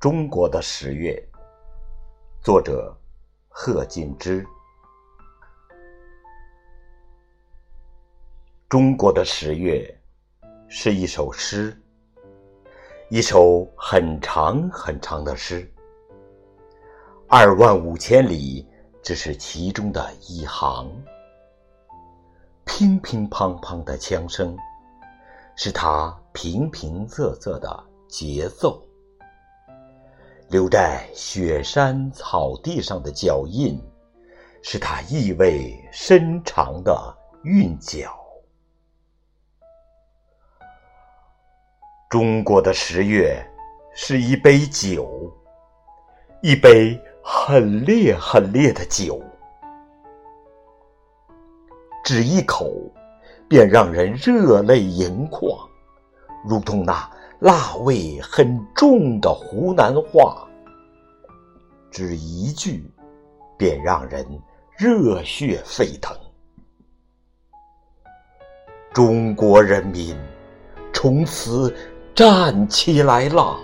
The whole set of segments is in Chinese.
中国的十月，作者贺敬之。中国的十月是一首诗，一首很长很长的诗。二万五千里只是其中的一行，乒乒乓乓的枪声，是他平平仄仄的节奏。留在雪山草地上的脚印，是他意味深长的韵脚。中国的十月是一杯酒，一杯很烈很烈的酒，只一口，便让人热泪盈眶，如同那。辣味很重的湖南话，只一句，便让人热血沸腾。中国人民从此站起来了。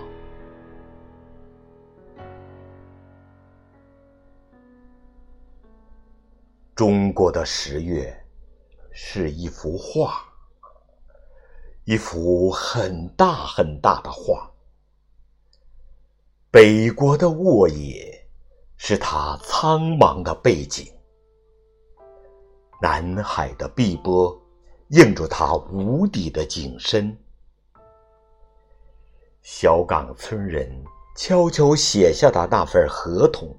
中国的十月是一幅画。一幅很大很大的画，北国的沃野是他苍茫的背景，南海的碧波映着他无底的景深。小岗村人悄悄写下的那份合同，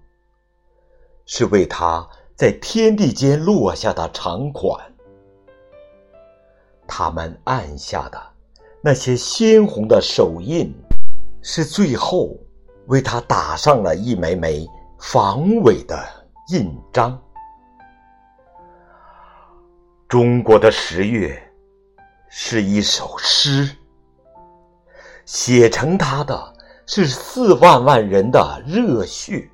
是为他在天地间落下的长款。他们按下的那些鲜红的手印，是最后为他打上了一枚枚防伪的印章。中国的十月是一首诗，写成它的是四万万人的热血。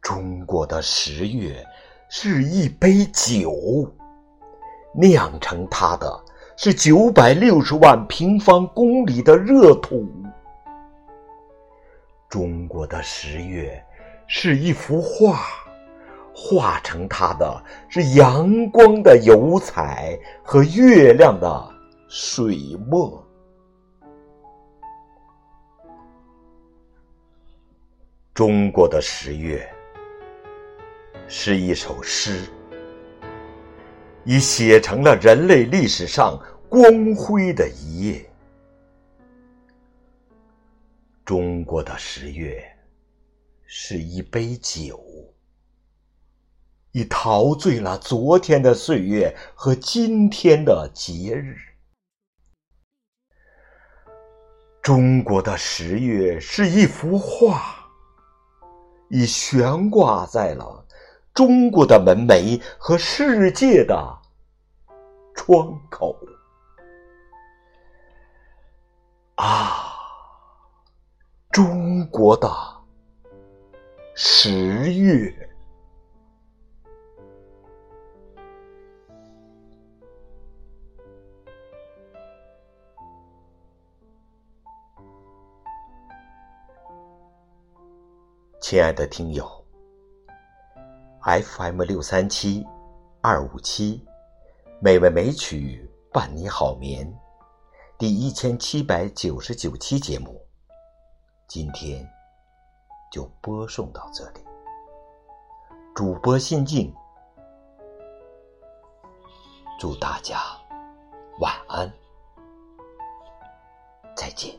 中国的十月是一杯酒。酿成它的是九百六十万平方公里的热土。中国的十月是一幅画，画成它的是阳光的油彩和月亮的水墨。中国的十月是一首诗。已写成了人类历史上光辉的一页。中国的十月是一杯酒，已陶醉了昨天的岁月和今天的节日。中国的十月是一幅画，已悬挂在了。中国的门楣和世界的窗口啊，中国的十月，亲爱的听友。FM 六三七二五七，美味美曲伴你好眠，第一千七百九十九期节目，今天就播送到这里。主播心静，祝大家晚安，再见。